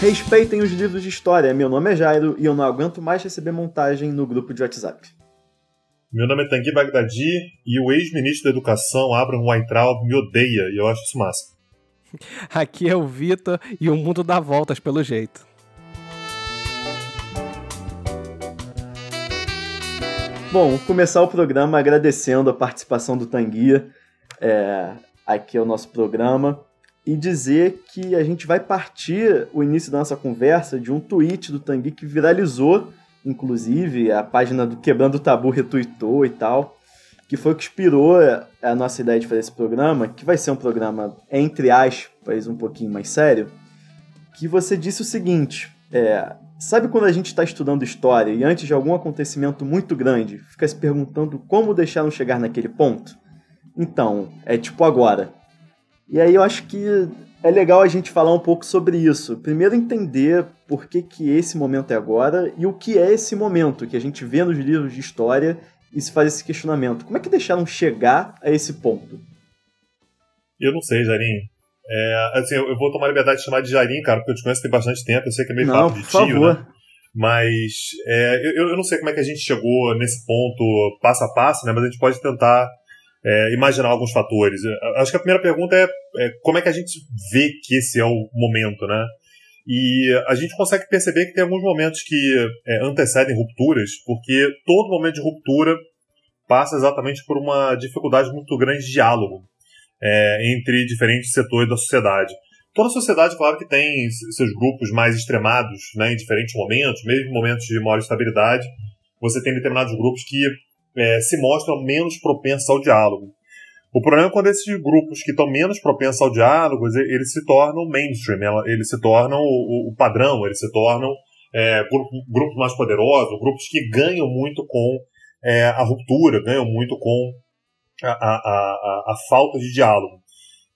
Respeitem os livros de história. Meu nome é Jairo e eu não aguento mais receber montagem no grupo de WhatsApp. Meu nome é Tanguy Bagdadi e o ex-ministro da Educação, Abraham Weintraub, me odeia e eu acho isso massa. Aqui é o Vitor e o mundo dá voltas pelo jeito. Bom, começar o programa agradecendo a participação do Tanguia. É, aqui é o nosso programa e dizer que a gente vai partir o início da nossa conversa de um tweet do Tanguy que viralizou, inclusive, a página do Quebrando o Tabu retweetou e tal, que foi o que inspirou a nossa ideia de fazer esse programa, que vai ser um programa, entre aspas, um pouquinho mais sério, que você disse o seguinte, é, sabe quando a gente está estudando história e antes de algum acontecimento muito grande, fica se perguntando como deixaram chegar naquele ponto? Então, é tipo agora. E aí eu acho que é legal a gente falar um pouco sobre isso. Primeiro entender por que, que esse momento é agora e o que é esse momento que a gente vê nos livros de história e se faz esse questionamento. Como é que deixaram chegar a esse ponto? Eu não sei, Jarim. É, assim, eu vou tomar liberdade de chamar de Jarim, cara, porque eu te conheço tem bastante tempo, eu sei que é meio não, papo de por tio, favor. né? Mas é, eu, eu não sei como é que a gente chegou nesse ponto passo a passo, né? Mas a gente pode tentar é, imaginar alguns fatores. Eu Acho que a primeira pergunta é, é como é que a gente vê que esse é o momento, né? E a gente consegue perceber que tem alguns momentos que é, antecedem rupturas, porque todo momento de ruptura passa exatamente por uma dificuldade muito grande de diálogo é, entre diferentes setores da sociedade. Toda sociedade, claro que tem seus grupos mais extremados né, em diferentes momentos, mesmo em momentos de maior estabilidade, você tem determinados grupos que é, se mostram menos propensos ao diálogo. O problema é quando esses grupos que estão menos propensos ao diálogo, eles se tornam mainstream, eles se tornam o, padrão, eles se tornam é, grupos, grupos mais poderosos, grupos que ganham muito com é, a ruptura, ganham muito com a, a, a, a, falta de diálogo.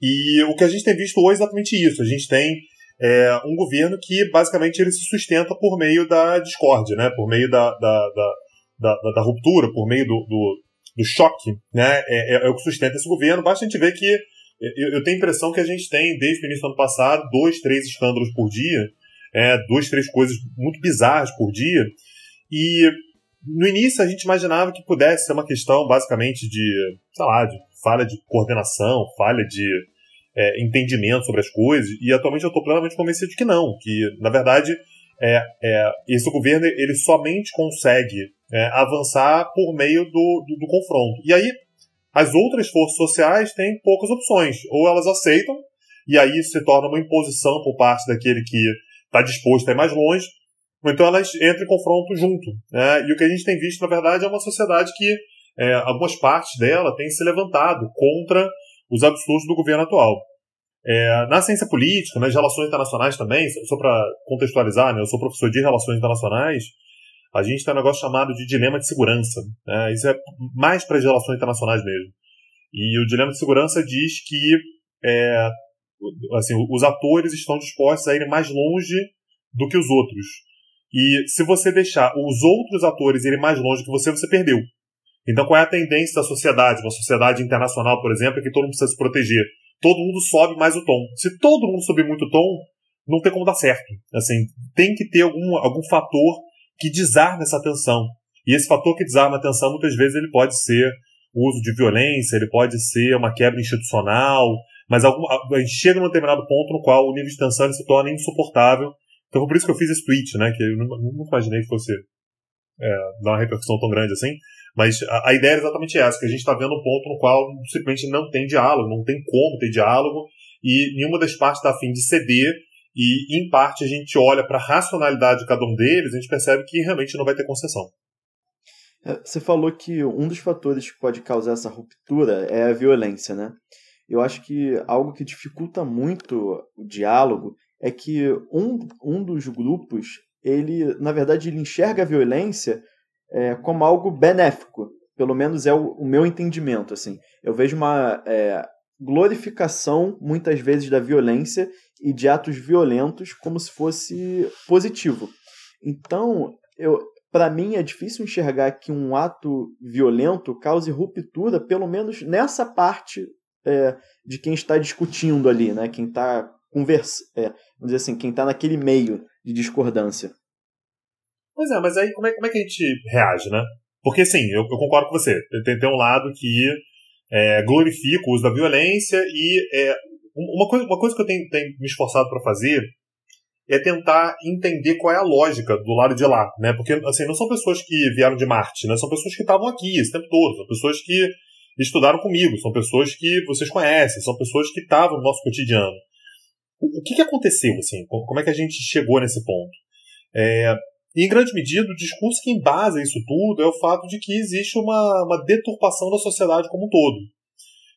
E o que a gente tem visto hoje é exatamente isso. A gente tem é, um governo que basicamente ele se sustenta por meio da discórdia, né? por meio da, da, da, da, da ruptura, por meio do, do, do choque. Né? É, é, é, o que sustenta esse governo. Basta a gente ver que eu, eu tenho a impressão que a gente tem, desde o início do ano passado, dois, três escândalos por dia, é, duas, três coisas muito bizarras por dia. E no início a gente imaginava que pudesse ser uma questão basicamente de, sei lá, de falha de coordenação, falha de é, entendimento sobre as coisas, e atualmente eu estou plenamente convencido de que não, que na verdade é, é, esse governo ele somente consegue é, avançar por meio do, do, do confronto. E aí as outras forças sociais têm poucas opções, ou elas aceitam, e aí se torna uma imposição por parte daquele que está disposto a ir mais longe, ou então elas entram em confronto junto. Né? E o que a gente tem visto, na verdade, é uma sociedade que é, algumas partes dela têm se levantado contra os absurdos do governo atual. É, na ciência política, nas relações internacionais também, só para contextualizar, né, eu sou professor de relações internacionais, a gente tem um negócio chamado de dilema de segurança. Né? Isso é mais para as relações internacionais mesmo. E o dilema de segurança diz que é, assim, os atores estão dispostos a irem mais longe do que os outros. E se você deixar os outros atores irem mais longe que você, você perdeu. Então, qual é a tendência da sociedade? Uma sociedade internacional, por exemplo, é que todo mundo precisa se proteger. Todo mundo sobe mais o tom. Se todo mundo subir muito o tom, não tem como dar certo. Assim, tem que ter algum, algum fator que desarma essa tensão. E esse fator que desarma a tensão, muitas vezes, ele pode ser o uso de violência, ele pode ser uma quebra institucional, mas algum, a gente chega num determinado ponto no qual o nível de tensão se torna insuportável. Então, por isso que eu fiz esse tweet, né? Que eu não, imaginei que fosse é, dar uma repercussão tão grande assim. Mas a, a ideia é exatamente essa, que a gente está vendo um ponto no qual simplesmente não tem diálogo, não tem como ter diálogo, e nenhuma das partes está afim de ceder, e em parte a gente olha para a racionalidade de cada um deles, a gente percebe que realmente não vai ter concessão. É, você falou que um dos fatores que pode causar essa ruptura é a violência, né? Eu acho que algo que dificulta muito o diálogo é que um, um dos grupos, ele, na verdade, ele enxerga a violência é, como algo benéfico. Pelo menos é o, o meu entendimento. Assim. Eu vejo uma é, glorificação, muitas vezes, da violência e de atos violentos como se fosse positivo. Então, eu, para mim é difícil enxergar que um ato violento cause ruptura, pelo menos nessa parte é, de quem está discutindo ali, né? Quem está conversa, é, vamos dizer assim, quem está naquele meio de discordância. Pois é, mas aí como é, como é que a gente reage, né? Porque sim, eu, eu concordo com você. Tem, tem um lado que é, glorifica o uso da violência e é, uma, coisa, uma coisa que eu tenho, tenho me esforçado para fazer é tentar entender qual é a lógica do lado de lá, né? Porque, assim, não são pessoas que vieram de Marte, né? São pessoas que estavam aqui esse tempo todo, são pessoas que estudaram comigo, são pessoas que vocês conhecem, são pessoas que estavam no nosso cotidiano. O, o que, que aconteceu, assim? Como é que a gente chegou nesse ponto? É, e, em grande medida, o discurso que embasa isso tudo é o fato de que existe uma, uma deturpação da sociedade como um todo.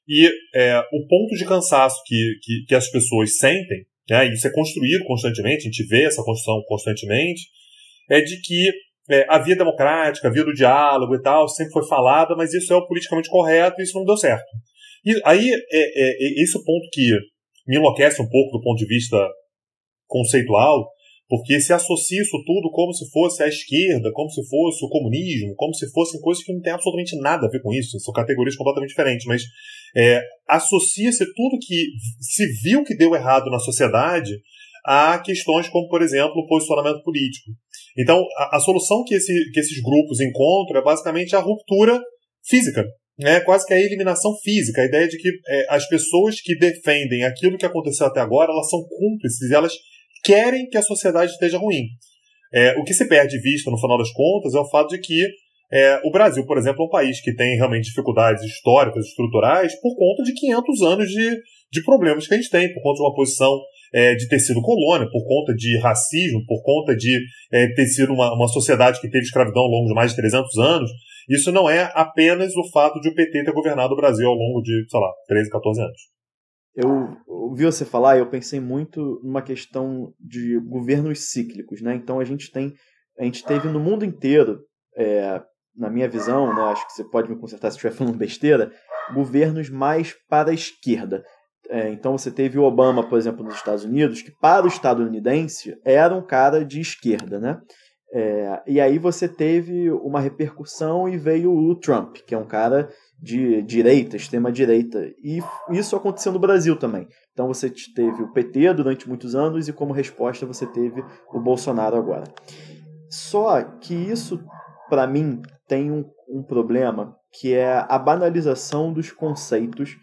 E é, o ponto de cansaço que, que, que as pessoas sentem né, isso é construído constantemente, a gente vê essa construção constantemente, é de que é, a via democrática, a via do diálogo e tal, sempre foi falada, mas isso é o politicamente correto e isso não deu certo. E aí, é, é, é esse o ponto que me enlouquece um pouco do ponto de vista conceitual, porque se associa isso tudo como se fosse a esquerda, como se fosse o comunismo, como se fossem coisas que não têm absolutamente nada a ver com isso, são categorias completamente diferentes, mas é, associa-se tudo que se viu que deu errado na sociedade a questões como, por exemplo, o posicionamento político. Então, a, a solução que, esse, que esses grupos encontram é basicamente a ruptura física, né? quase que a eliminação física, a ideia de que é, as pessoas que defendem aquilo que aconteceu até agora, elas são cúmplices, elas querem que a sociedade esteja ruim. É, o que se perde vista, no final das contas, é o fato de que é, o Brasil, por exemplo, é um país que tem realmente dificuldades históricas, estruturais, por conta de 500 anos de, de problemas que a gente tem, por conta de uma posição é, de ter sido colônia, por conta de racismo, por conta de é, ter sido uma, uma sociedade que teve escravidão ao longo de mais de 300 anos. Isso não é apenas o fato de o PT ter governado o Brasil ao longo de, sei lá, 13, 14 anos eu ouvi você falar e eu pensei muito numa questão de governos cíclicos, né? Então a gente tem, a gente teve no mundo inteiro, é, na minha visão, né? Acho que você pode me consertar se estiver falando besteira, governos mais para a esquerda. É, então você teve o Obama, por exemplo, nos Estados Unidos, que para o estadunidense era um cara de esquerda, né? É, e aí você teve uma repercussão e veio o Trump, que é um cara de direita, extrema-direita. E isso aconteceu no Brasil também. Então você teve o PT durante muitos anos e, como resposta, você teve o Bolsonaro agora. Só que isso, para mim, tem um, um problema que é a banalização dos conceitos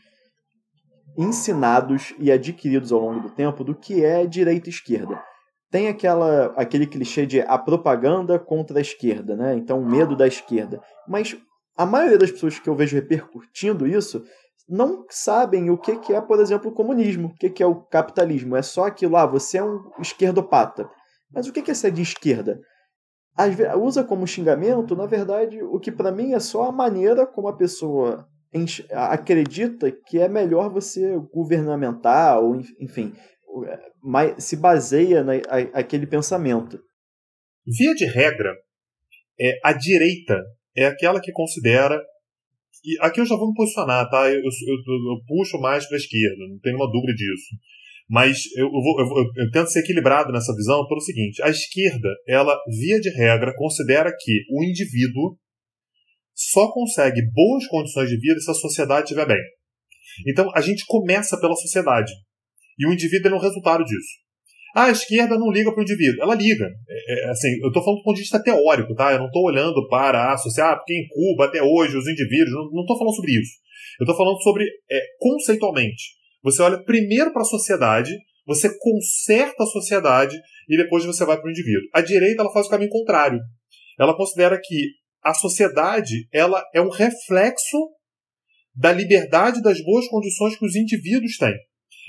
ensinados e adquiridos ao longo do tempo do que é direita e esquerda. Tem aquela, aquele clichê de a propaganda contra a esquerda, né? Então, o medo da esquerda. Mas a maioria das pessoas que eu vejo repercutindo isso não sabem o que, que é, por exemplo, o comunismo, o que, que é o capitalismo. É só aquilo lá, ah, você é um esquerdopata. Mas o que, que é ser de esquerda? Vezes, usa como xingamento, na verdade, o que para mim é só a maneira como a pessoa acredita que é melhor você governamentar, ou enfim, se baseia naquele pensamento. Via de regra, é, a direita é aquela que considera. E aqui eu já vou me posicionar, tá? Eu, eu, eu, puxo mais para a esquerda, não tenho nenhuma dúvida disso. Mas eu, vou, eu, tento ser equilibrado nessa visão pelo seguinte: a esquerda, ela, via de regra, considera que o indivíduo só consegue boas condições de vida se a sociedade estiver bem. Então a gente começa pela sociedade. E o indivíduo é um resultado disso. Ah, a esquerda não liga para o indivíduo. Ela liga. É, é, assim, eu estou falando do ponto de vista teórico, tá? Eu não estou olhando para associar, ah, porque em Cuba até hoje os indivíduos. Não estou falando sobre isso. Eu estou falando sobre é, conceitualmente. Você olha primeiro para a sociedade, você conserta a sociedade e depois você vai para o indivíduo. A direita ela faz o caminho contrário. Ela considera que a sociedade ela é um reflexo da liberdade das boas condições que os indivíduos têm.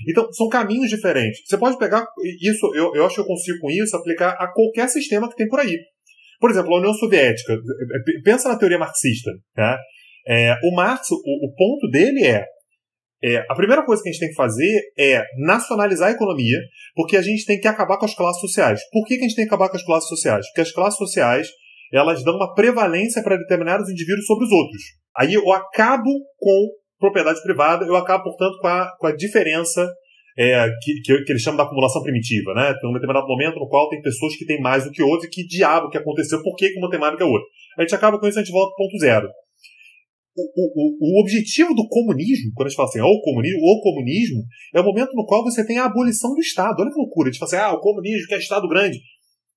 Então, são caminhos diferentes. Você pode pegar isso, eu, eu acho que eu consigo com isso aplicar a qualquer sistema que tem por aí. Por exemplo, a União Soviética. Pensa na teoria marxista. Tá? É, o Marx, o, o, ponto dele é, é, a primeira coisa que a gente tem que fazer é nacionalizar a economia, porque a gente tem que acabar com as classes sociais. Por que, que a gente tem que acabar com as classes sociais? Porque as classes sociais elas dão uma prevalência para determinados indivíduos sobre os outros. Aí eu acabo com propriedade privada, eu acabo, portanto, com a, com a diferença é, que, que, que, eles chamam da acumulação primitiva, né? Tem um determinado momento no qual tem pessoas que têm mais do que outros e que diabo que aconteceu, por que uma tem mais do que a outra. A gente acaba com isso, a gente volta ponto zero. o, o, o objetivo do comunismo, quando a gente fala assim, o comunismo, o comunismo, é o momento no qual você tem a abolição do Estado. Olha que loucura. A gente fala assim, ah, o comunismo quer Estado grande.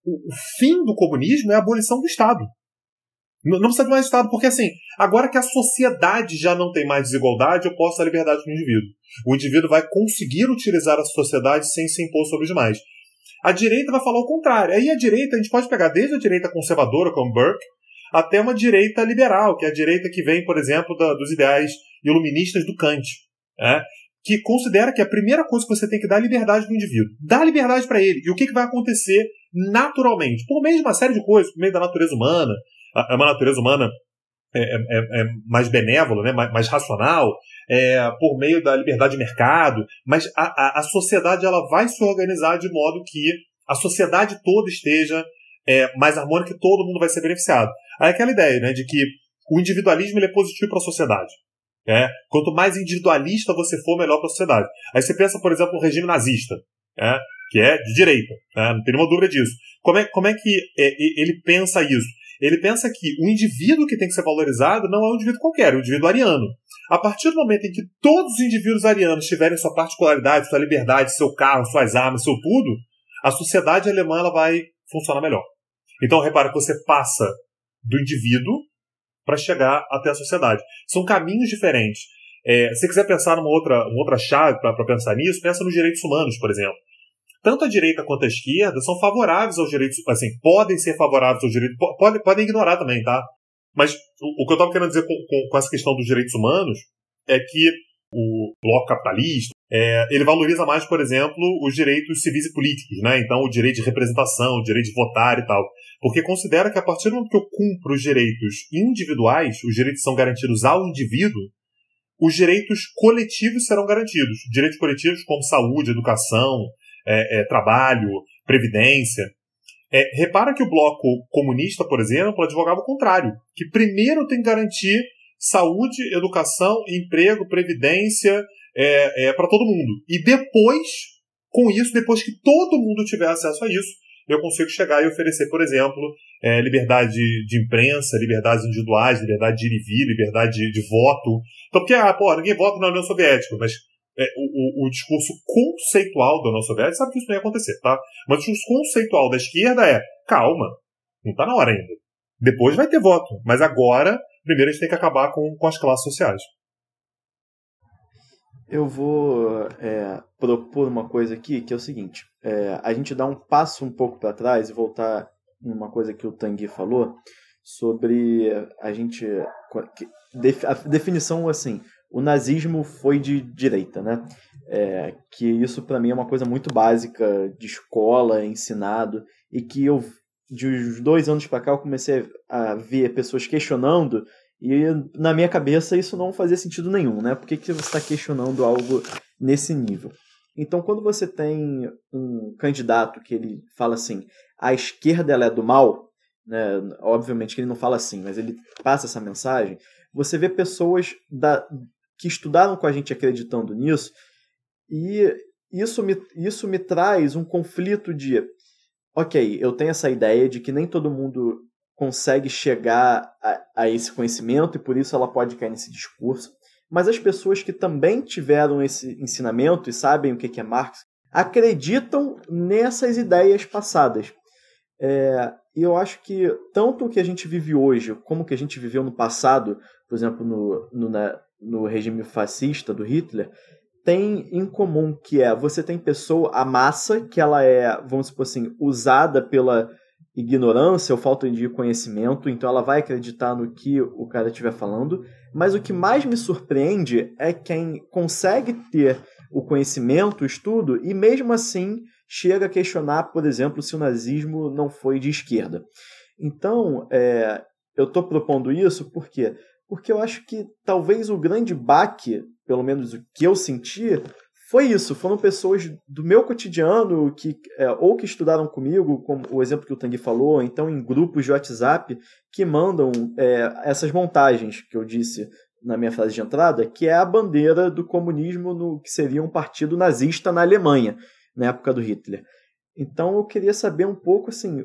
O, o fim do comunismo é a abolição do Estado. Não, precisa de mais Estado, porque assim, agora que a sociedade já não tem mais desigualdade, eu posso dar liberdade para o indivíduo. O indivíduo vai conseguir utilizar a sociedade sem se impor sobre os demais. A direita vai falar o contrário. Aí a direita, a gente pode pegar desde a direita conservadora, como Burke, até uma direita liberal, que é a direita que vem, por exemplo, da, dos ideais iluministas do Kant, né? que considera que a primeira coisa que você tem que dar é liberdade do indivíduo. Dá liberdade para ele. E o que, que vai acontecer naturalmente? Por meio de uma série de coisas, por meio da natureza humana, é uma natureza humana é, é, é, é mais benévola, né? mais, mais racional, é, por meio da liberdade de mercado, mas a, a, a, sociedade ela vai se organizar de modo que a sociedade toda esteja é, mais harmônica e todo mundo vai ser beneficiado. Aí aquela ideia né, de que o individualismo ele é positivo para a sociedade. É? Quanto mais individualista você for, melhor para a sociedade. Aí você pensa, por exemplo, no regime nazista, é? que é de direita, né? não tem nenhuma dúvida disso. Como é, como é que é, ele pensa isso? Ele pensa que o indivíduo que tem que ser valorizado não é um indivíduo qualquer, é um indivíduo ariano. A partir do momento em que todos os indivíduos arianos tiverem sua particularidade, sua liberdade, seu carro, suas armas, seu tudo, a sociedade alemã ela vai funcionar melhor. Então, repara que você passa do indivíduo para chegar até a sociedade. São caminhos diferentes. É, se quiser pensar numa outra, uma outra chave para pensar nisso, pensa nos direitos humanos, por exemplo. Tanto a direita quanto a esquerda são favoráveis aos direitos, assim, podem ser favoráveis aos direitos, pode, podem ignorar também, tá? Mas o, o que eu estava querendo dizer com, com, com, essa questão dos direitos humanos é que o bloco capitalista, é, ele valoriza mais, por exemplo, os direitos civis e políticos, né? Então, o direito de representação, o direito de votar e tal. Porque considera que a partir do momento que eu cumpro os direitos individuais, os direitos são garantidos ao indivíduo, os direitos coletivos serão garantidos. Direitos coletivos como saúde, educação, é, é, trabalho, previdência. É, repara que o bloco comunista, por exemplo, advogava o contrário, que primeiro tem que garantir saúde, educação, emprego, previdência é, é, para todo mundo. E depois, com isso, depois que todo mundo tiver acesso a isso, eu consigo chegar e oferecer, por exemplo, é, liberdade de imprensa, liberdades individuais, liberdade de ir e vir, liberdade de, de voto. Então, porque, ah, pô, ninguém vota na União Soviética, mas é, o, o, discurso conceitual da União Soviética sabe que isso não ia acontecer, tá? Mas o discurso conceitual da esquerda é, calma, não tá na hora ainda. Depois vai ter voto, mas agora, primeiro a gente tem que acabar com, com as classes sociais. Eu vou é, propor uma coisa aqui que é o seguinte: é, a gente dá um passo um pouco para trás e voltar numa coisa que o Tanguy falou sobre a gente a definição assim o nazismo foi de direita né é, que isso para mim é uma coisa muito básica de escola ensinado e que eu de uns dois anos para cá eu comecei a ver pessoas questionando e na minha cabeça isso não fazia sentido nenhum, né? Por que, que você está questionando algo nesse nível? Então, quando você tem um candidato que ele fala assim, a esquerda ela é do mal, né? obviamente que ele não fala assim, mas ele passa essa mensagem, você vê pessoas da, que estudaram com a gente acreditando nisso, e isso me, isso me traz um conflito de, ok, eu tenho essa ideia de que nem todo mundo consegue chegar a, a, esse conhecimento e por isso ela pode cair nesse discurso. Mas as pessoas que também tiveram esse ensinamento e sabem o que é Marx acreditam nessas ideias passadas. É, e eu acho que tanto o que a gente vive hoje, como o que a gente viveu no passado, por exemplo, no, no, na, no regime fascista do Hitler, tem em comum que é você tem pessoa, a massa, que ela é, vamos supor assim, usada pela ignorância ou falta de conhecimento, então ela vai acreditar no que o cara estiver falando. Mas o que mais me surpreende é quem consegue ter o conhecimento, o estudo, e mesmo assim chega a questionar, por exemplo, se o nazismo não foi de esquerda. Então, é, eu estou propondo isso porque porque eu acho que talvez o grande baque, pelo menos o que eu senti, foi isso. Foram pessoas do meu cotidiano que é, ou que estudaram comigo, como o exemplo que o Tanguy falou, então em grupos de WhatsApp que mandam é, essas montagens que eu disse na minha frase de entrada, que é a bandeira do comunismo no que seria um partido nazista na Alemanha, na época do Hitler. Então eu queria saber um pouco assim,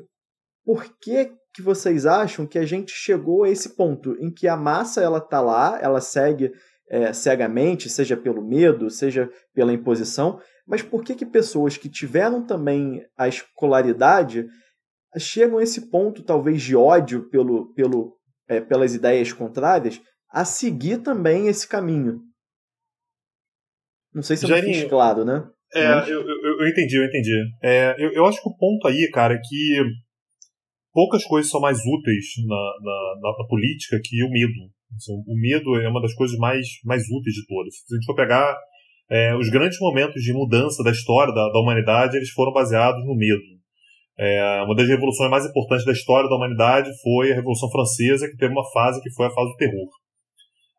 por que que vocês acham que a gente chegou a esse ponto em que a massa ela tá lá, ela segue é, cegamente, seja pelo medo, seja pela imposição, mas por que, que pessoas que tiveram também a escolaridade chegam a esse ponto, talvez, de ódio pelo, pelo, é, pelas ideias contrárias, a seguir também esse caminho? Não sei se eu fiz claro, né? É, mas... eu, eu, eu, entendi, eu entendi. É, eu, eu acho que o ponto aí, cara, é que poucas coisas são mais úteis na, na, na, política que o medo. Assim, o medo é uma das coisas mais, mais úteis de todas. Se a gente for pegar é, os grandes momentos de mudança da história da, da humanidade, eles foram baseados no medo. É, uma das revoluções mais importantes da história da humanidade foi a Revolução Francesa, que teve uma fase que foi a fase do terror.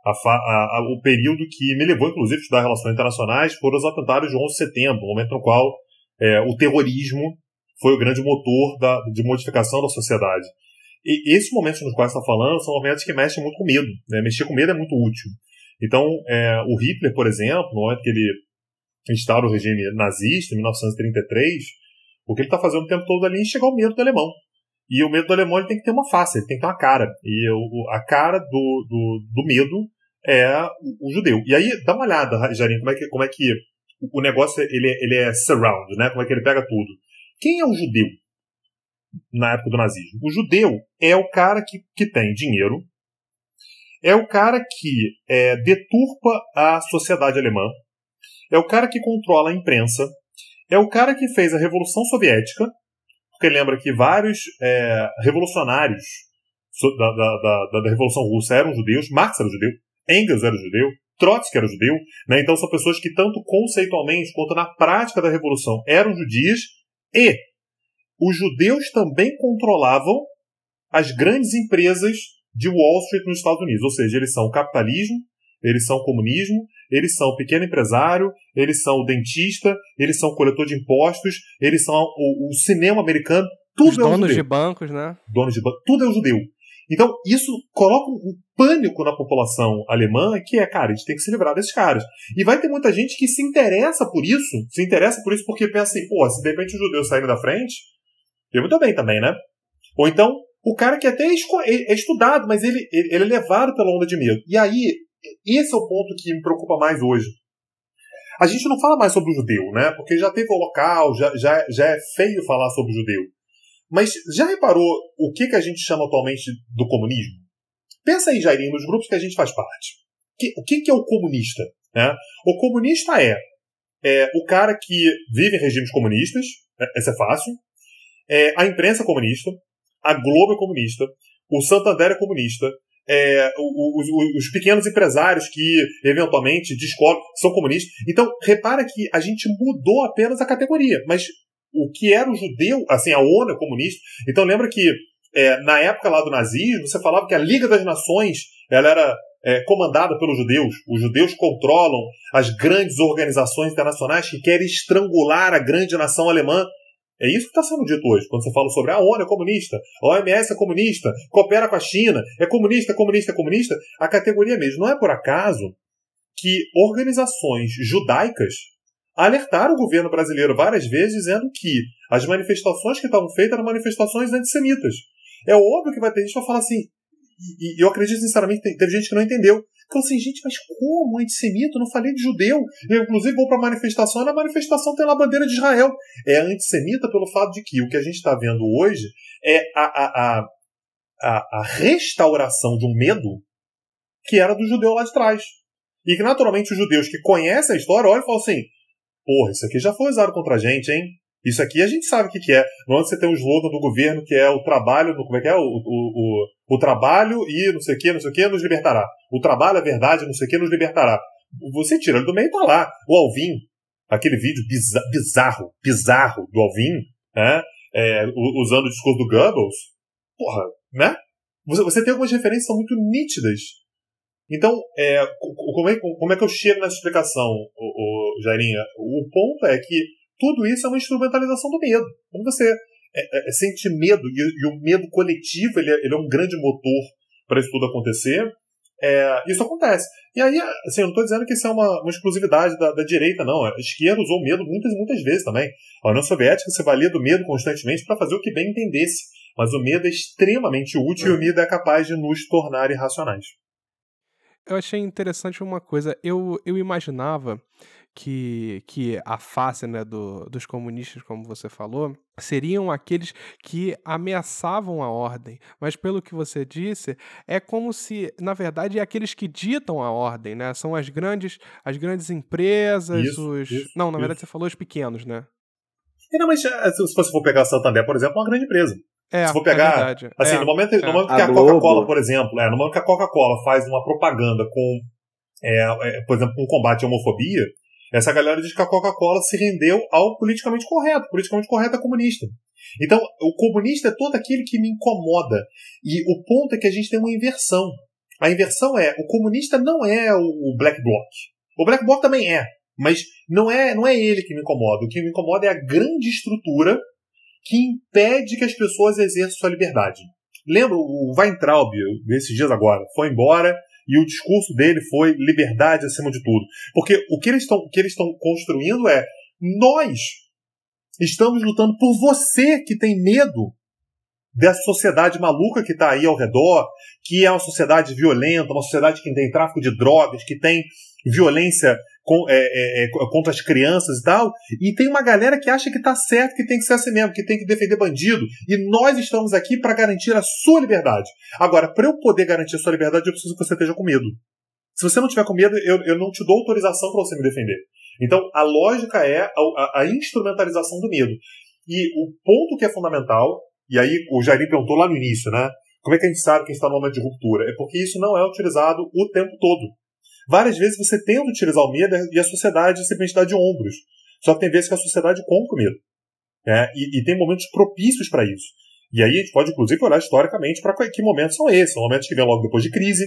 A fa a, a, o período que me levou, inclusive, a estudar relações internacionais foram os atentados de 11 de setembro, o momento no qual é, o terrorismo foi o grande motor da, de modificação da sociedade. E esses momentos nos quais está falando são momentos que mexem muito com medo. Né? Mexer com medo é muito útil. Então, é, o Hitler, por exemplo, no momento que ele instaura o regime nazista, em 1933, o que ele está fazendo o tempo todo ali é enxergar o medo do alemão. E o medo do alemão ele tem que ter uma face, ele tem que ter uma cara. E o, a cara do, do, do medo é o, o, judeu. E aí, dá uma olhada, Jarim, como é que, como é que o negócio ele, ele é surround, né? Como é que ele pega tudo. Quem é o judeu na época do nazismo? O judeu é o cara que, que tem dinheiro, é o cara que é, deturpa a sociedade alemã, é o cara que controla a imprensa, é o cara que fez a Revolução Soviética, porque lembra que vários é, revolucionários da, da, da, da, Revolução Russa eram judeus, Marx era judeu, Engels era judeu, Trotsky era judeu, né? então são pessoas que tanto conceitualmente quanto na prática da Revolução eram judias e os judeus também controlavam as grandes empresas de Wall Street nos Estados Unidos. Ou seja, eles são o capitalismo, eles são o comunismo, eles são o pequeno empresário, eles são o dentista, eles são o coletor de impostos, eles são o, o cinema americano. Tudo Os é donos judeu. de bancos, né? Donos de bancos. Tudo é o judeu. Então, isso coloca um pânico na população alemã que é, cara, a gente tem que se livrar desses caras. E vai ter muita gente que se interessa por isso, se interessa por isso porque pensa assim, pô, se de repente os judeus saírem da frente, eu muito bem também, né? Ou então, o cara que até é, é estudado, mas ele, ele é levado pela onda de medo. E aí, esse é o ponto que me preocupa mais hoje. A gente não fala mais sobre o judeu, né? Porque já teve o local, já, já, já é feio falar sobre o judeu. Mas já reparou o que, que a gente chama atualmente do comunismo? Pensa aí, Jairinho, nos grupos que a gente faz parte. Que, o que, que é o comunista? Né? O comunista é, é o cara que vive em regimes comunistas, né? essa é fácil. É, a imprensa é comunista, a Globo é comunista, o Santander é comunista, é, os, os, pequenos empresários que eventualmente descobrem são comunistas. Então, repara que a gente mudou apenas a categoria, mas o que era o judeu, assim, a ONU é comunista. Então lembra que é, na época lá do nazismo, você falava que a Liga das Nações ela era é, comandada pelos judeus. Os judeus controlam as grandes organizações internacionais que querem estrangular a grande nação alemã. É isso que está sendo dito hoje, quando você fala sobre a ONU é comunista, a OMS é comunista, coopera com a China, é comunista, comunista, comunista. A categoria mesmo. Não é por acaso que organizações judaicas alertaram o governo brasileiro várias vezes dizendo que as manifestações que estavam feitas eram manifestações antissemitas. É óbvio que vai ter gente que vai falar assim, e, e eu acredito sinceramente que teve gente que não entendeu. Falou assim, gente, mas como antissemita? Eu não falei de judeu. Eu, inclusive, vou para a manifestação e na manifestação tem lá a bandeira de Israel. É antissemita pelo fato de que o que a gente está vendo hoje é a, a, a, a, restauração de um medo que era do judeu lá de trás. E que, naturalmente, os judeus que conhecem a história olham e falam assim: porra, isso aqui já foi usado contra a gente, hein? Isso aqui a gente sabe o que, que é. Não é você tem um slogan do governo que é o trabalho, como é que é? O, o, o, o trabalho e não sei o que, não sei o que, nos libertará. O trabalho, a verdade, não sei o que, nos libertará. Você tira ele do meio e tá lá. O Alvin, aquele vídeo bizarro, bizarro do Alvin, né? É, usando o discurso do Goebbels, porra, né? Você, você tem algumas referências são muito nítidas então, é, como, é, como é que eu chego nessa explicação, o Jairinha? O ponto é que tudo isso é uma instrumentalização do medo. Quando você é, é, sente medo, e, e, o medo coletivo ele é, ele é um grande motor para isso tudo acontecer, é, isso acontece. E aí, assim, eu não estou dizendo que isso é uma, uma exclusividade da, da, direita, não. A esquerda usou medo muitas muitas vezes também. A União Soviética se valia do medo constantemente para fazer o que bem entendesse. Mas o medo é extremamente útil e o medo é capaz de nos tornar irracionais. Eu achei interessante uma coisa. Eu, eu imaginava que, que a face né, do, dos comunistas, como você falou, seriam aqueles que ameaçavam a ordem. Mas pelo que você disse, é como se, na verdade, é aqueles que ditam a ordem, né? São as grandes, as grandes empresas, Isso, os. isso, Não, na verdade isso. você falou os pequenos, né? E não, mas eh, se você for pegar a Santander, por exemplo, é uma grande empresa. É, Se for pegar, é verdade. Assim, é. no momento, no é. momento A que a Globo. Coca-Cola, por exemplo, é, no momento que a Coca-Cola faz uma propaganda com, é, é, por exemplo, com combate à homofobia, essa galera diz que a Coca-Cola se rendeu ao politicamente correto. Politicamente correto é comunista. Então, o comunista é todo aquele que me incomoda. E o ponto é que a gente tem uma inversão. A inversão é, o comunista não é o Black Bloc. O Black Bloc também é. Mas não é, não é ele que me incomoda. O que me incomoda é a grande estrutura que impede que as pessoas exerçam sua liberdade. Lembra o Weintraub, desses dias agora, foi embora e o discurso dele foi liberdade acima de tudo. Porque o que eles estão, construindo é nós estamos lutando por você que tem medo dessa sociedade maluca que está aí ao redor, que é uma sociedade violenta, uma sociedade que tem tráfico de drogas, que tem violência com- é, é, é, contra as crianças e tal, e tem uma galera que acha que está certo, que tem que ser assim mesmo, que tem que defender bandido, e nós estamos aqui para garantir a sua liberdade. Agora, para eu poder garantir a sua liberdade, eu preciso que você esteja com medo. Se você não tiver com medo, eu, eu não te dou autorização para você me defender. Então, a lógica é a, a- a instrumentalização do medo. E o ponto que é fundamental, e aí o Jairim perguntou lá no início, né? Como é que a gente sabe que a gente está num momento de ruptura? É porque isso não é utilizado o tempo todo. Várias vezes você tenta utilizar o medo e a sociedade simplesmente dá de ombros. Só que tem vezes que a sociedade compra o medo. né? E, e tem momentos propícios para isso. E aí a gente pode, inclusive, olhar historicamente para que momentos são esses. São momentos que vêm logo depois de crise.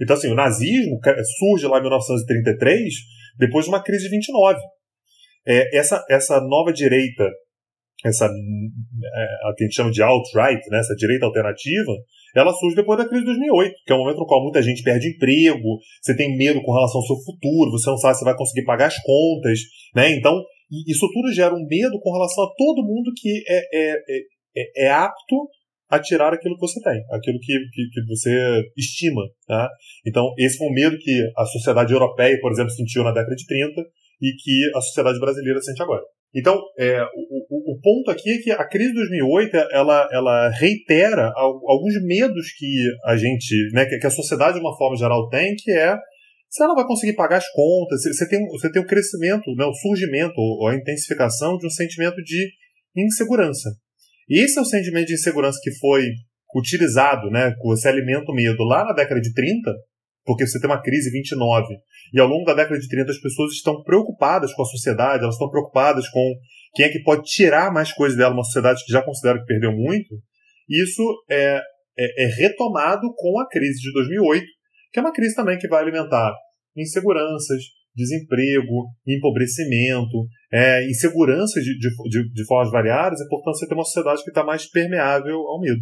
Então, assim, o nazismo surge lá em 1933, depois de uma crise de 29. É, essa, essa nova direita, essa é, a que a gente chama de alt-right, né, essa direita alternativa, ela surge depois da crise de 2008, que é um momento no qual muita gente perde emprego, você tem medo com relação ao seu futuro, você não sabe se vai conseguir pagar as contas, né? Então, isso tudo gera um medo com relação a todo mundo que é, é, é, é- é apto a tirar aquilo que você tem, aquilo que, que, que você estima. Tá? Então, esse foi um medo que a sociedade europeia, por exemplo, sentiu na década de 30 e que a sociedade brasileira sente agora. Então, é, o, o- o ponto aqui é que a crise de 2008 ela, ela reitera al- alguns medos que a gente, né, que a sociedade de uma forma geral tem, que é se ela vai conseguir pagar as contas, você tem, você tem o crescimento, né, o surgimento ou a intensificação de um sentimento de insegurança. E esse é o sentimento de insegurança que foi utilizado, né, que você alimenta o medo lá na década de 30, porque você tem uma crise em 29, e ao longo da década de 30 as pessoas estão preocupadas com a sociedade, elas estão preocupadas com quem é que pode tirar mais coisas dela, uma sociedade que já considera que perdeu muito. Isso é, é, é retomado com a crise de 2008, que é uma crise também que vai alimentar inseguranças, desemprego, empobrecimento, é, de, de, de, formas variadas, e portanto você tem uma sociedade que está mais permeável ao medo.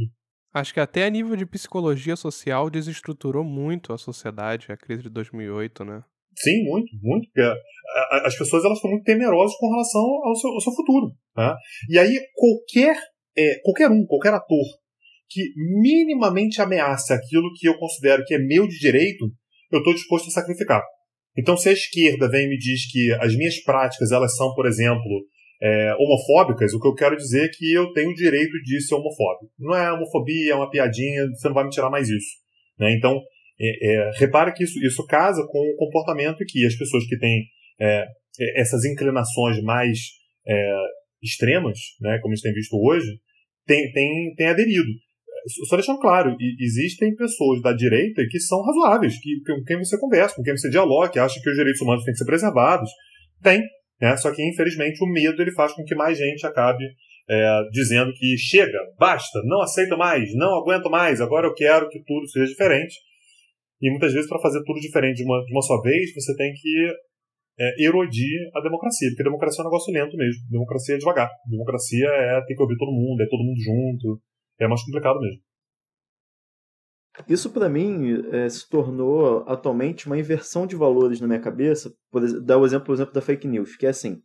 Acho que até a nível de psicologia social desestruturou muito a sociedade, a crise de 2008, né? Sim, muito, muito. Porque a- as pessoas elas estão muito temerosas com relação ao seu, ao seu futuro. Tá? E aí qualquer, é, qualquer um, qualquer ator que minimamente ameaça aquilo que eu considero que é meu de direito, eu estou disposto a sacrificar. Então, se a esquerda vem e me diz que as minhas práticas elas são, por exemplo, é, homofóbicas, o que eu quero dizer é que eu tenho o direito de ser homofóbico. Não é homofobia, é uma piadinha, você não vai me tirar mais isso. Né? Então, é, é, repara que isso, isso casa com o comportamento que as pessoas que têm é, é, essas inclinações mais é, extremas, né, como a gente tem visto hoje, têm tem, tem aderido. Só deixando claro, existem pessoas da direita que são razoáveis, que, com quem você conversa, com quem você dialoga, que acham que os direitos humanos têm que ser preservados. Tem, né? Só que, infelizmente, o medo ele faz com que mais gente acabe é, dizendo que chega, basta, não aceito mais, não aguento mais, agora eu quero que tudo seja diferente. E muitas vezes, para fazer tudo diferente de uma, de uma só vez, você tem que é, erodir a democracia, porque democracia é um negócio lento mesmo. Democracia é devagar. Democracia é ter que ouvir todo mundo, é todo mundo junto. É mais complicado mesmo. Isso para mim é, se tornou atualmente uma inversão de valores na minha cabeça. Por dar o exemplo, por exemplo, da fake news, que é assim: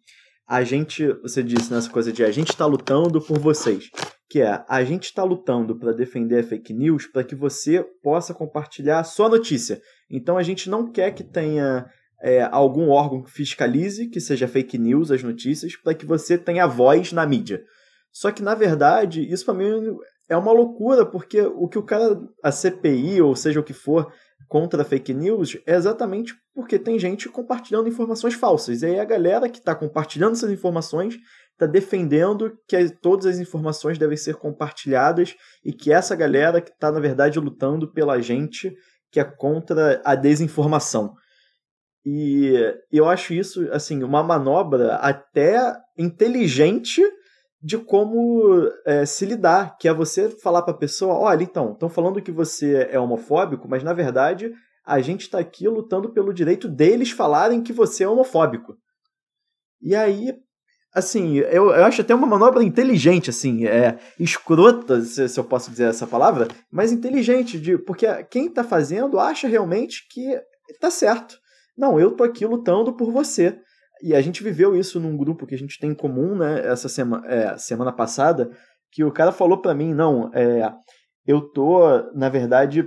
a gente, você disse nessa coisa de a gente está lutando por vocês, que é a gente está lutando para defender a fake news para que você possa compartilhar a sua notícia. Então a gente não quer que tenha é, algum órgão que fiscalize que seja fake news as notícias para que você tenha voz na mídia. Só que na verdade isso para mim é uma loucura porque o que o cara a CPI ou seja o que for contra fake news é exatamente porque tem gente compartilhando informações falsas. E aí a galera que está compartilhando essas informações está defendendo que todas as informações devem ser compartilhadas e que essa galera que está, na verdade, lutando pela gente que é contra a desinformação. E eu acho isso assim uma manobra até inteligente de como é, se lidar, que é você falar para a pessoa, olha, então, estão falando que você é homofóbico, mas na verdade a gente está aqui lutando pelo direito deles falarem que você é homofóbico. E aí assim, eu, eu acho até uma manobra inteligente, assim, é escrota, se, se eu posso dizer essa palavra, mas inteligente, de, porque quem está fazendo acha realmente que está certo. Não, eu tô aqui lutando por você. E a gente viveu isso num grupo que a gente tem em comum, né, essa sema, é, semana passada, que o cara falou para mim, não, é, eu tô, na verdade,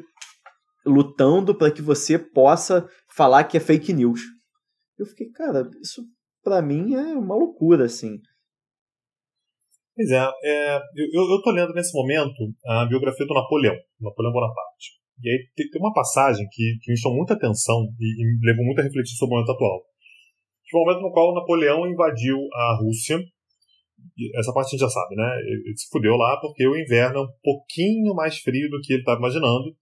lutando para que você possa falar que é fake news. Eu fiquei, cara, isso para mim é uma loucura, assim. Pois é, é eu, eu tô lendo nesse momento a biografia do Napoleão, Napoleão Bonaparte. E aí tem, tem uma passagem que, que me chamou muita atenção e, e me levou muito a refletir sobre o momento atual. Foi o momento no qual Napoleão invadiu a Rússia. Essa parte a gente já sabe, né? Ele se fudeu lá porque o inverno é um pouquinho mais frio do que ele estava imaginando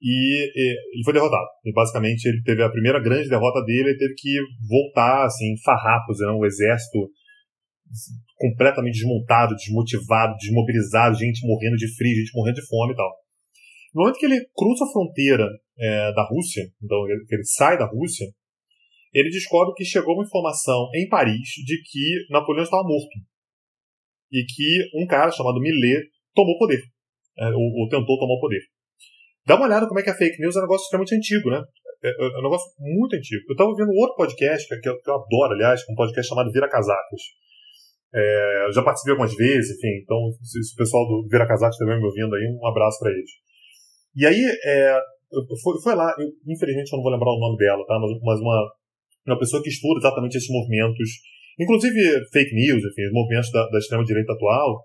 e, e, ele foi derrotado. E basicamente ele teve a primeira grande derrota dele, ele teve que voltar assim, farrapos, né? um exército completamente desmontado, desmotivado, desmobilizado, gente morrendo de frio, gente morrendo de fome e tal. No momento que ele cruza a fronteira é, da Rússia, então ele, ele sai da Rússia, ele descobre que chegou uma informação em Paris de que Napoleão estava morto e que um cara chamado Millet tomou poder, é, ou, ou tentou tomar o poder. Dá uma olhada como é que a fake news é um negócio extremamente antigo, né? É, é, é um negócio muito antigo. Eu tava ouvindo outro podcast, que eu, que eu adoro, aliás, um podcast chamado Vira Casacos. É, eu já participei algumas vezes, enfim, então se, se o pessoal do Vira Casacos também me ouvindo aí, um abraço para eles. E aí, é, foi, foi lá, eu, infelizmente eu não vou lembrar o nome dela, tá? Mas, mas uma, uma pessoa que estuda exatamente esses movimentos, inclusive fake news, enfim, os movimentos da, da extrema-direita atual,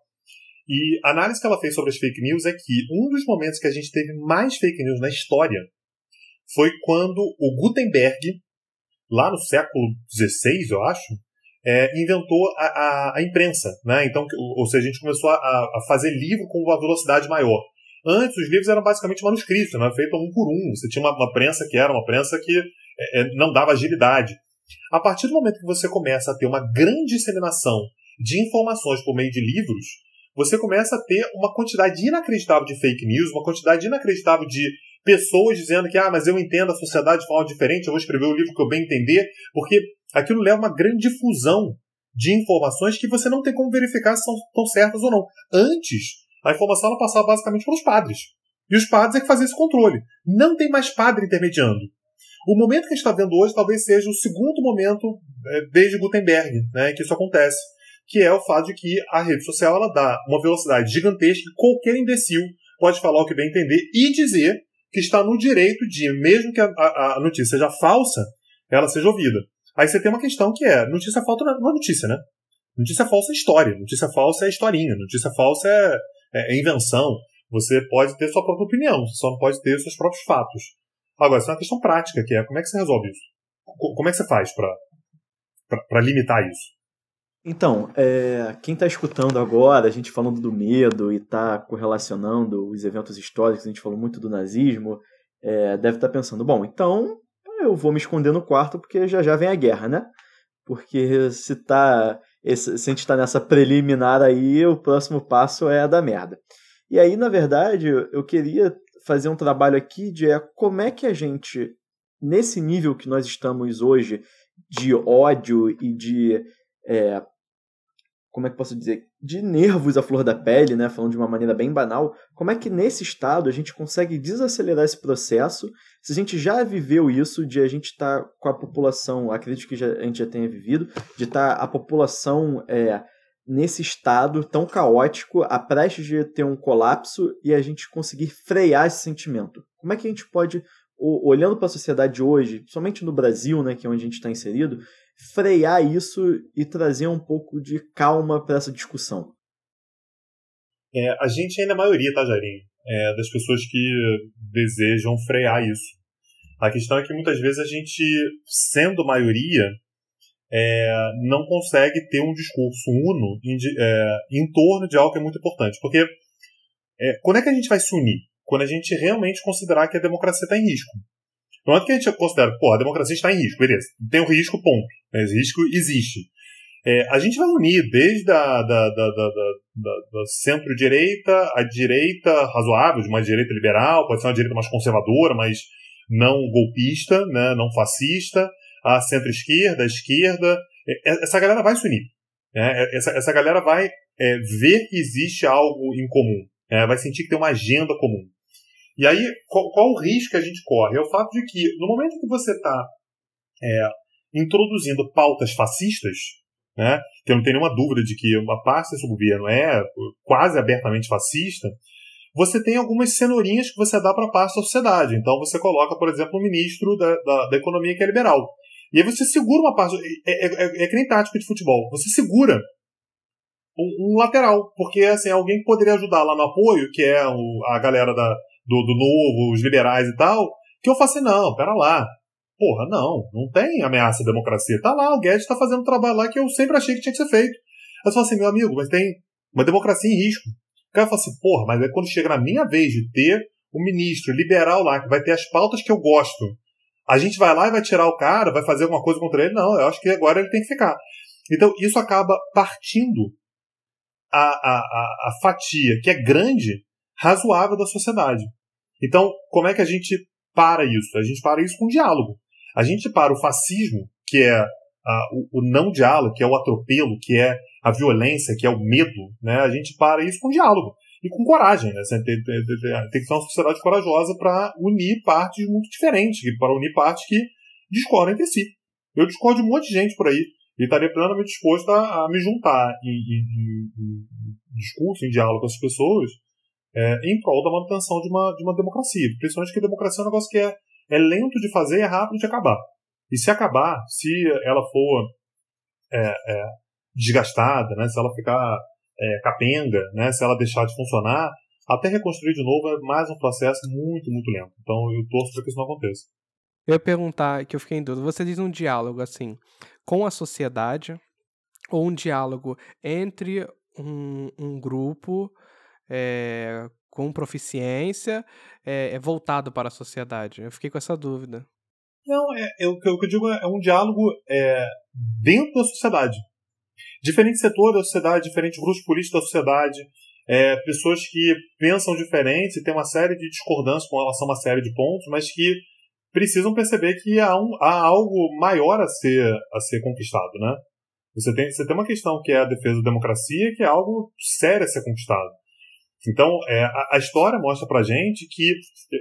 e a análise que ela fez sobre as fake news é que um dos momentos que a gente teve mais fake news na história foi quando o Gutenberg, lá no século XVI, eu acho, é, inventou a, a, a, imprensa. Né? Então, ou seja, a gente começou a, a, fazer livro com uma velocidade maior. Antes, os livros eram basicamente manuscritos, né? feito um por um. Você tinha uma, uma prensa que era uma prensa que é, é, não dava agilidade. A partir do momento que você começa a ter uma grande disseminação de informações por meio de livros, você começa a ter uma quantidade inacreditável de fake news, uma quantidade inacreditável de pessoas dizendo que, ah, mas eu entendo a sociedade de forma diferente, eu vou escrever o livro que eu bem entender, porque aquilo leva uma grande difusão de informações que você não tem como verificar se são certas ou não. Antes, a informação ela passava basicamente pelos padres. E os padres é que faziam esse controle. Não tem mais padre intermediando. O momento que a gente está vendo hoje talvez seja o segundo momento é, desde Gutenberg né, que isso acontece que é o fato de que a rede social ela dá uma velocidade gigantesca que qualquer imbecil pode falar o que bem entender e dizer que está no direito de, mesmo que a, a, a notícia seja falsa, ela seja ouvida. Aí você tem uma questão que é, notícia falsa não é notícia, né? Notícia falsa é história, notícia falsa é historinha, notícia falsa é, é, é invenção. Você pode ter sua própria opinião, você só não pode ter seus próprios fatos. Agora, isso é uma questão prática, que é como é que você resolve isso? Como é que você faz para limitar isso? Então, é, quem está escutando agora, a gente falando do medo e está correlacionando os eventos históricos, a gente falou muito do nazismo, é, deve estar tá pensando, bom, então eu vou me esconder no quarto porque já já vem a guerra, né? Porque se, tá, se a gente está nessa preliminar aí, o próximo passo é a da merda. E aí, na verdade, eu queria fazer um trabalho aqui de é, como é que a gente, nesse nível que nós estamos hoje, de ódio e de é, como é que posso dizer, de nervos à flor da pele, né, falando de uma maneira bem banal, como é que nesse estado a gente consegue desacelerar esse processo, se a gente já viveu isso, de a gente estar tá com a população, acredito que já, a gente já tenha vivido, de estar tá a população é, nesse estado tão caótico, a prestes de ter um colapso e a gente conseguir frear esse sentimento? Como é que a gente pode, olhando para a sociedade hoje, somente no Brasil, né, que é onde a gente está inserido, frear isso e trazer um pouco de calma para essa discussão? É, a gente ainda é a maioria, tá, Jairinho? É, das pessoas que desejam frear isso. A questão é que muitas vezes a gente, sendo maioria, é, não consegue ter um discurso uno em, é, em, torno de algo que é muito importante. Porque é, quando é que a gente vai se unir? Quando a gente realmente considerar que a democracia está em risco. Não é que a gente considera, pô, a democracia está em risco, beleza. Tem um risco, ponto. Esse risco existe. É, a gente vai unir desde a da, da, da, da centro-direita, a direita razoável, de uma direita liberal, pode ser uma direita mais conservadora, mas não golpista, né, não fascista, a centro-esquerda, a esquerda. É, é, essa galera vai se unir. Né? Essa, essa galera vai é, ver que existe algo em comum. Né? Vai sentir que tem uma agenda comum. E aí, qual, qual, o risco que a gente corre? É o fato de que, no momento que você está é, introduzindo pautas fascistas, né, que eu não tenho nenhuma dúvida de que uma parte desse governo é quase abertamente fascista, você tem algumas cenourinhas que você dá para parte da sociedade. Então você coloca, por exemplo, o ministro da, da, da Economia que é liberal. E aí você segura uma parte. É, é, é, é que nem tática de futebol. Você segura um, um, lateral. Porque assim, alguém poderia ajudar lá no apoio, que é o, a galera da, do, do Novo, os liberais e tal, que eu faço assim, não, pera lá. Porra, não, não tem ameaça à democracia. Tá lá, o Guedes tá fazendo um trabalho lá que eu sempre achei que tinha que ser feito. Eu falo assim, meu amigo, mas tem uma democracia em risco. O cara fala assim, porra, mas é quando chega na minha vez de ter um ministro liberal lá, que vai ter as pautas que eu gosto, a gente vai lá e vai tirar o cara, vai fazer alguma coisa contra ele? Não, eu acho que agora ele tem que ficar. Então, isso acaba partindo a, a, a, a fatia, que é grande, razoável da sociedade. Então, como é que a gente para isso? A gente para isso com diálogo. A gente para o fascismo, que é a, o, o, não diálogo, que é o atropelo, que é a violência, que é o medo, né? A gente para isso com diálogo e com coragem, né? Tem, tem, tem que ser uma sociedade corajosa para unir partes muito diferentes, para unir partes que discordam entre si. Eu discordo de um monte de gente por aí e estaria plenamente disposto a, a me juntar em, em, em, em, discurso, em diálogo com as pessoas, é, em prol da manutenção de uma, de uma democracia. Principalmente que a democracia é um negócio que é, é lento de fazer e é rápido de acabar. E se acabar, se ela for é, é, desgastada, né, se ela ficar é, capenga, né, se ela deixar de funcionar, até reconstruir de novo é mais um processo muito, muito lento. Então eu torço para que isso não aconteça. Eu ia perguntar, que eu fiquei em dúvida, você diz um diálogo assim, com a sociedade, ou um diálogo entre um, um grupo é, com proficiência é, voltado para a sociedade? Eu fiquei com essa dúvida. Não, é, é o que eu digo é um diálogo é, dentro da sociedade diferentes setores da sociedade, diferentes grupos políticos da sociedade, é, pessoas que pensam diferentes e têm uma série de discordâncias com relação a uma série de pontos, mas que precisam perceber que há, um, há algo maior a ser, a ser conquistado, né? Você tem, você tem uma questão que é a defesa da democracia, que é algo sério a ser conquistado. Então, é, a, a, história mostra pra gente que.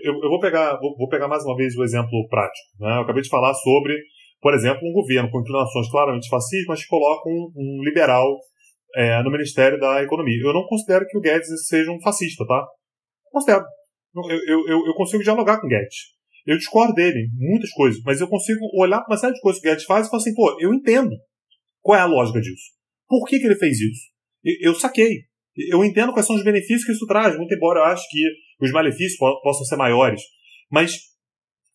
Eu, eu vou, pegar, vou, vou, pegar mais uma vez o exemplo prático. Né? Eu acabei de falar sobre por exemplo, um governo com inclinações claramente fascistas, mas que coloca um, um liberal é, no Ministério da Economia. Eu não considero que o Guedes seja um fascista, tá? Considero. Eu, eu, eu consigo dialogar com o Guedes. Eu discordo dele muitas coisas, mas eu consigo olhar para uma série de coisas que o Guedes faz e falar assim, pô, eu entendo qual é a lógica disso. Por que, que ele fez isso? Eu, eu saquei. Eu entendo quais são os benefícios que isso traz, muito embora eu acho que os malefícios possam ser maiores. Mas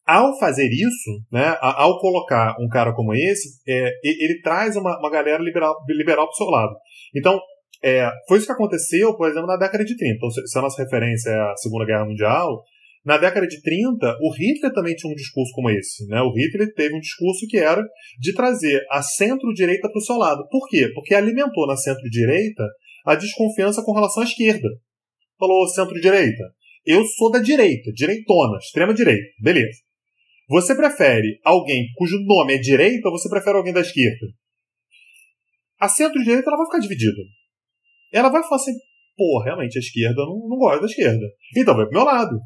ao fazer isso, né, ao colocar um cara como esse, é, ele traz uma, uma galera liberal, liberal para o seu lado. Então, é, foi isso que aconteceu, por exemplo, na década de 30. Então, se a nossa referência é a Segunda Guerra Mundial, na década de 30, o Hitler também tinha um discurso como esse. Né? O Hitler teve um discurso que era de trazer a centro-direita para o seu lado. Por quê? Porque alimentou na centro-direita a desconfiança com relação à esquerda. Falou centro-direita. Eu sou da direita, direitona, extrema-direita. Beleza. Você prefere alguém cujo nome é direita ou você prefere alguém da esquerda? A centro-direita ela vai ficar dividida. Ela vai falar assim, pô, realmente a esquerda não, não gosta da esquerda. Então vai pro meu lado.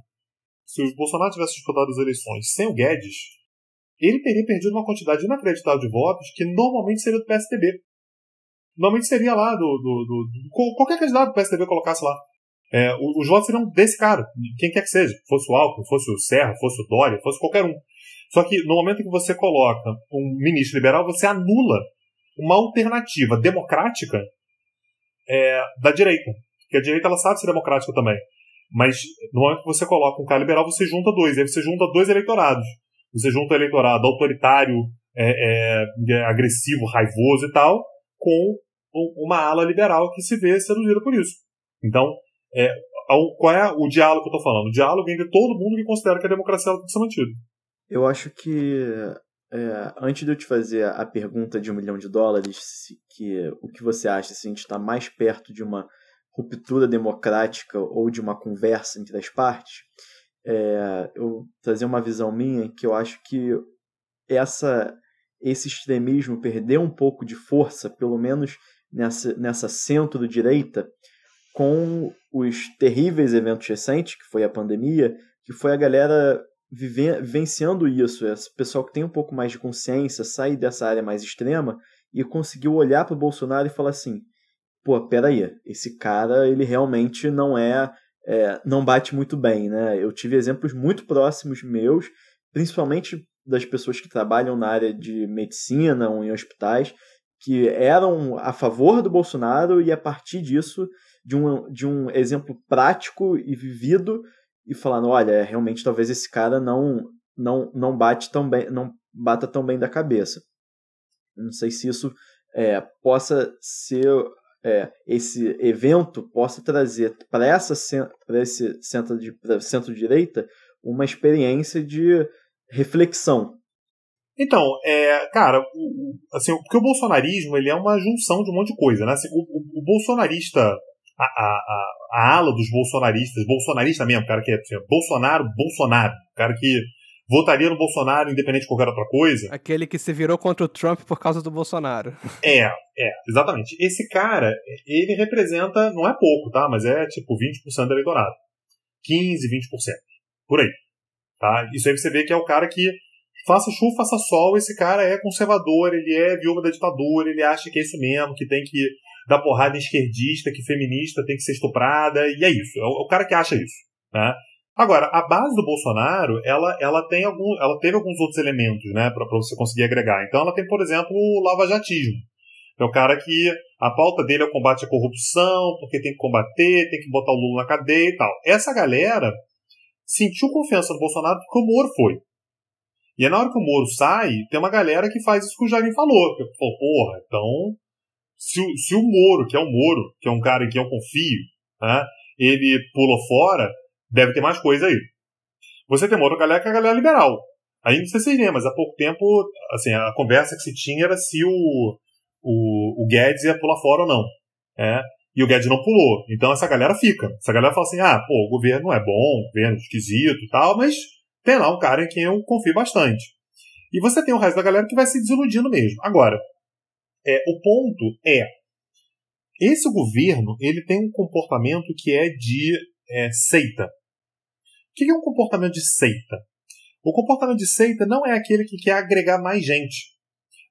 Se o Bolsonaro tivesse disputado as eleições sem o Guedes, ele teria perdido uma quantidade inacreditável de votos que normalmente seria do PSDB. normalmente seria lá do, do, do, do qualquer candidato do PSDB colocasse lá. É, os votos seriam desse cara, quem quer que seja, fosse o Alckmin, fosse o Serra, fosse o Dória, fosse qualquer um. Só que no momento que você coloca um ministro liberal, você anula uma alternativa democrática é, da direita. Porque a direita ela sabe ser democrática também. Mas no momento que você coloca um cara liberal, você junta dois. Aí você junta dois eleitorados. Você junta o eleitorado autoritário, é, é agressivo, raivoso e tal, com uma ala liberal que se vê seduzida por isso. Então, é, qual é o diálogo que eu estou falando? O diálogo entre todo mundo que considera que a democracia tem que ser mantida. Eu acho que é, antes de eu te fazer a pergunta de um milhão de dólares, se, que o que você acha se a gente está mais perto de uma ruptura democrática ou de uma conversa entre as partes, é, eu trazer uma visão minha que eu acho que essa esse extremismo perdeu um pouco de força, pelo menos nessa, nessa centro-direita, com os terríveis eventos recentes, que foi a pandemia, que foi a galera vivenciando isso, esse pessoal que tem um pouco mais de consciência, sair dessa área mais extrema e conseguiu olhar para o Bolsonaro e falar assim: pô, peraí, esse cara ele realmente não é, é, não bate muito bem, né? Eu tive exemplos muito próximos meus, principalmente das pessoas que trabalham na área de medicina ou em hospitais, que eram a favor do Bolsonaro e a partir disso, de um, de um exemplo prático e vivido, e falando, olha, realmente talvez esse cara não não não bate tão bem, não bata tão bem da cabeça. Não sei se isso é, possa ser é, esse evento possa trazer para essa para esse centro de centro direita uma experiência de reflexão. Então, é, cara, o, assim, porque o bolsonarismo ele é uma junção de um monte de coisa, né? Assim, o, o, o bolsonarista a, a, a, ala dos bolsonaristas, bolsonarista mesmo, cara que é assim, Bolsonaro, Bolsonaro, cara que votaria no Bolsonaro independente de qualquer outra coisa. Aquele que se virou contra o Trump por causa do Bolsonaro. É, é, exatamente. Esse cara, ele representa, não é pouco, tá? Mas é tipo 20% do eleitorado. 15, 20%. Por aí. Tá? Isso aí você vê que é o cara que faça chuva, faça sol, esse cara é conservador, ele é viúva da ditadura, ele acha que é isso mesmo, que tem que dar porrada em esquerdista, que feminista tem que ser estuprada, e é isso. É o, é cara que acha isso. Né? Agora, a base do Bolsonaro, ela, ela, tem algum, ela teve alguns outros elementos né, para você conseguir agregar. Então, ela tem, por exemplo, o lavajatismo. É o cara que a pauta dele é o combate à corrupção, porque tem que combater, tem que botar o Lula na cadeia e tal. Essa galera sentiu confiança no Bolsonaro porque o Moro foi. E é na hora que o Moro sai, tem uma galera que faz isso que o Jair falou. Que falou, porra, então se, se o Moro, que é o Moro, que é um cara em quem eu confio, né, ele pulou fora, deve ter mais coisa aí. Você tem uma outra galera que é a galera liberal. Aí não sei se lembram, mas há pouco tempo, assim, a conversa que se tinha era se o, o, o Guedes ia pular fora ou não. É, e o Guedes não pulou. Então essa galera fica. Essa galera fala assim: ah, pô, o governo é bom, o governo é esquisito e tal, mas tem lá um cara em quem eu confio bastante. E você tem o resto da galera que vai se desiludindo mesmo. Agora, é, o ponto é, esse governo ele tem um comportamento que é de é, seita. O que é um comportamento de seita? O comportamento de seita não é aquele que quer agregar mais gente.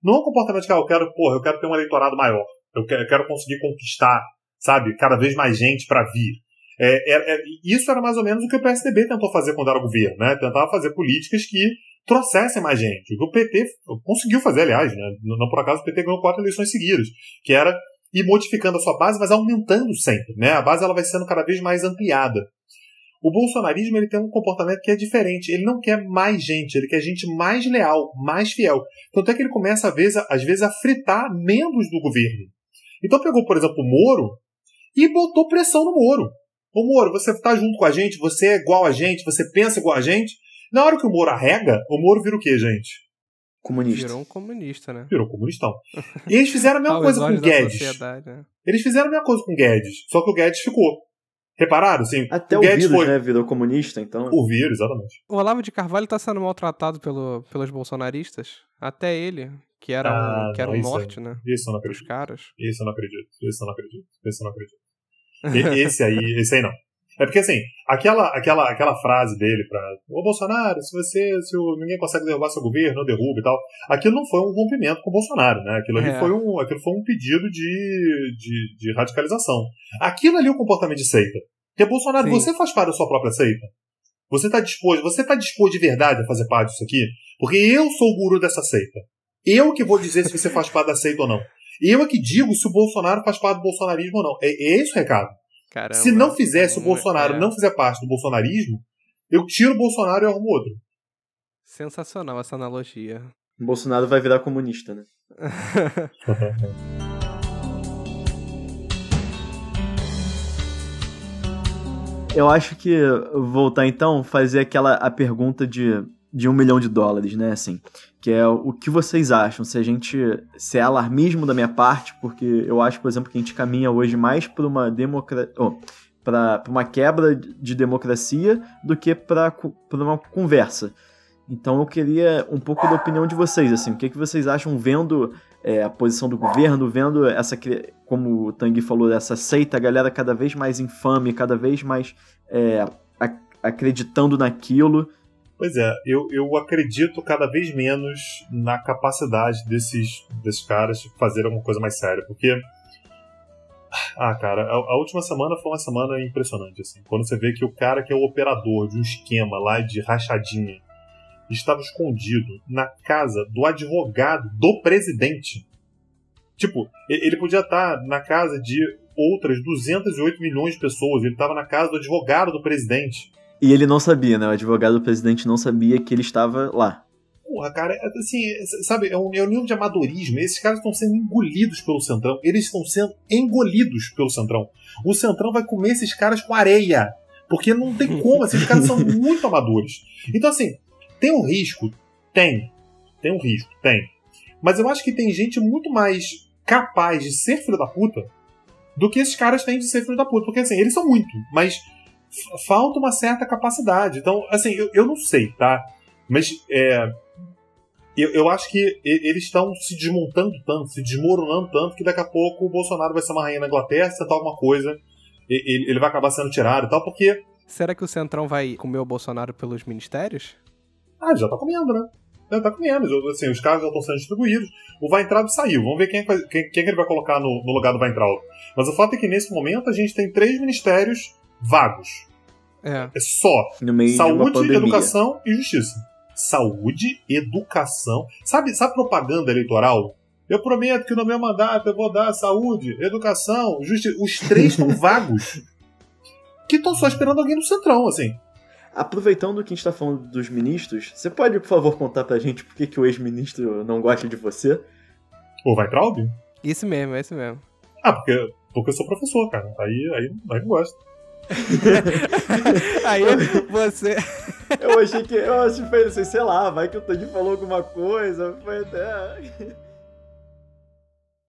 Não é um comportamento que ah, eu quero, porra, eu quero ter um eleitorado maior. Eu quero, eu quero conseguir conquistar, sabe, cada vez mais gente para vir. É, é, é, isso era mais ou menos o que o PSDB tentou fazer quando era governo, né? Tentava fazer políticas que trouxessem mais gente. O que o PT conseguiu fazer, aliás, né? não por acaso o PT ganhou quatro eleições seguidas, que era ir modificando a sua base, mas aumentando sempre. Né? A base ela vai sendo cada vez mais ampliada. O bolsonarismo ele tem um comportamento que é diferente. Ele não quer mais gente, ele quer gente mais leal, mais fiel. Tanto é que ele começa, às vezes, às vezes a fritar membros do governo. Então pegou, por exemplo, o Moro e botou pressão no Moro. Ô Moro, você está junto com a gente, você é igual a gente, você pensa igual a gente, na hora que o Moro arrega, o Moro vira o quê, gente? Comunista. Virou um comunista, né? Virou comunistão. E eles fizeram a mesma coisa com o Guedes. Né? Eles fizeram a mesma coisa com o Guedes, só que o Guedes ficou. Repararam? Assim, Até o, o Guedes vírus, foi... né? Virou comunista, então. O vírus, exatamente. O Olavo de Carvalho está sendo maltratado pelo, pelos bolsonaristas. Até ele, que era ah, um, que era não, um norte, né? Isso eu não acredito. Os caras. Isso eu não acredito. Isso eu não acredito. Isso eu não acredito. Esse aí, esse aí não. É porque assim, aquela, aquela, aquela frase dele pra. Ô Bolsonaro, se você. Se o, ninguém consegue derrubar seu governo, derruba e tal. Aquilo não foi um rompimento com o Bolsonaro, né? Aquilo ali É. foi, um, aquilo foi um pedido de, de, de radicalização. Aquilo ali é um comportamento de seita. Porque, Bolsonaro, Sim. você faz parte da sua própria seita? Você tá disposto, você tá disposto de verdade a fazer parte disso aqui? Porque eu sou o guru dessa seita. Eu que vou dizer se você faz parte da seita ou não. Eu é que digo se o Bolsonaro faz parte do bolsonarismo ou não. É, é esse o recado. Caramba. Se não fizer, se o Hum, Bolsonaro é. não fizer parte do bolsonarismo, eu tiro o Bolsonaro e arrumo outro. Sensacional essa analogia. O Bolsonaro vai virar comunista, né? Eu acho que voltar então, fazer aquela a pergunta de, de um milhão de dólares, né? Assim, que é o que vocês acham? Se a gente. Se é alarmismo da minha parte, porque eu acho, por exemplo, que a gente caminha hoje mais para uma democracia. para uma quebra de democracia do que para uma conversa. Então eu queria um pouco da opinião de vocês, assim, o que, que vocês acham vendo é, a posição do governo, vendo essa, como o Tanguy falou, essa seita, a galera cada vez mais infame, cada vez mais é, ac- acreditando naquilo. Pois é, eu, eu acredito cada vez menos na capacidade desses, desses caras de fazer alguma coisa mais séria, porque. Ah, cara, a, a última semana foi uma semana impressionante, assim. Quando você vê que o cara que é o operador de um esquema lá de rachadinha estava escondido na casa do advogado do presidente. Tipo, ele podia estar na casa de outras 208 milhões de pessoas, ele estava na casa do advogado do presidente. E ele não sabia, né? O advogado do presidente não sabia que ele estava lá. Porra, cara, é- assim, é- sabe, é um, é um nível de amadorismo. Esses caras estão sendo engolidos pelo Centrão. Eles estão sendo engolidos pelo Centrão. O Centrão vai comer esses caras com areia. Porque não tem como, esses caras são muito amadores. Então, assim, tem um risco? Tem. Tem um risco, tem. Mas eu acho que tem gente muito mais capaz de ser filho da puta do que esses caras têm de ser filho da puta. Porque, assim, eles são muito, mas falta uma certa capacidade. Então, assim, eu, eu não sei, tá? Mas é, eu, eu acho que eles estão se desmontando tanto, se desmoronando tanto, que daqui a pouco o Bolsonaro vai ser uma rainha na Inglaterra, se tentar alguma coisa, ele, ele vai acabar sendo tirado e tal, porque. Será que o Centrão vai comer o Bolsonaro pelos ministérios? Ah, já tá comendo, né? Já tá comendo. já- Assim, os carros já estão sendo distribuídos. O Weintraub saiu. Vamos ver quem, é que vai- quem, quem que ele vai colocar no, no lugar do Weintraub. Mas o fato é que nesse momento a gente tem três ministérios vagos. É. É só Saúde, educação e justiça. Saúde, educação. Sabe, sabe propaganda eleitoral? Eu prometo que no meu mandato eu vou dar saúde, educação, justiça. Os três estão vagos. Que estão só esperando alguém no centrão, assim. Aproveitando que a gente tá falando dos ministros, você pode, por favor, contar pra gente por que, que o ex-ministro não gosta de você? Ou vai Traub? Esse mesmo, esse mesmo. Ah, porque, porque eu sou professor, cara. Aí, aí, aí não gosto. Aí você. Eu achei que. Eu achei sei lá, vai que o Tony falou alguma coisa. Foi até.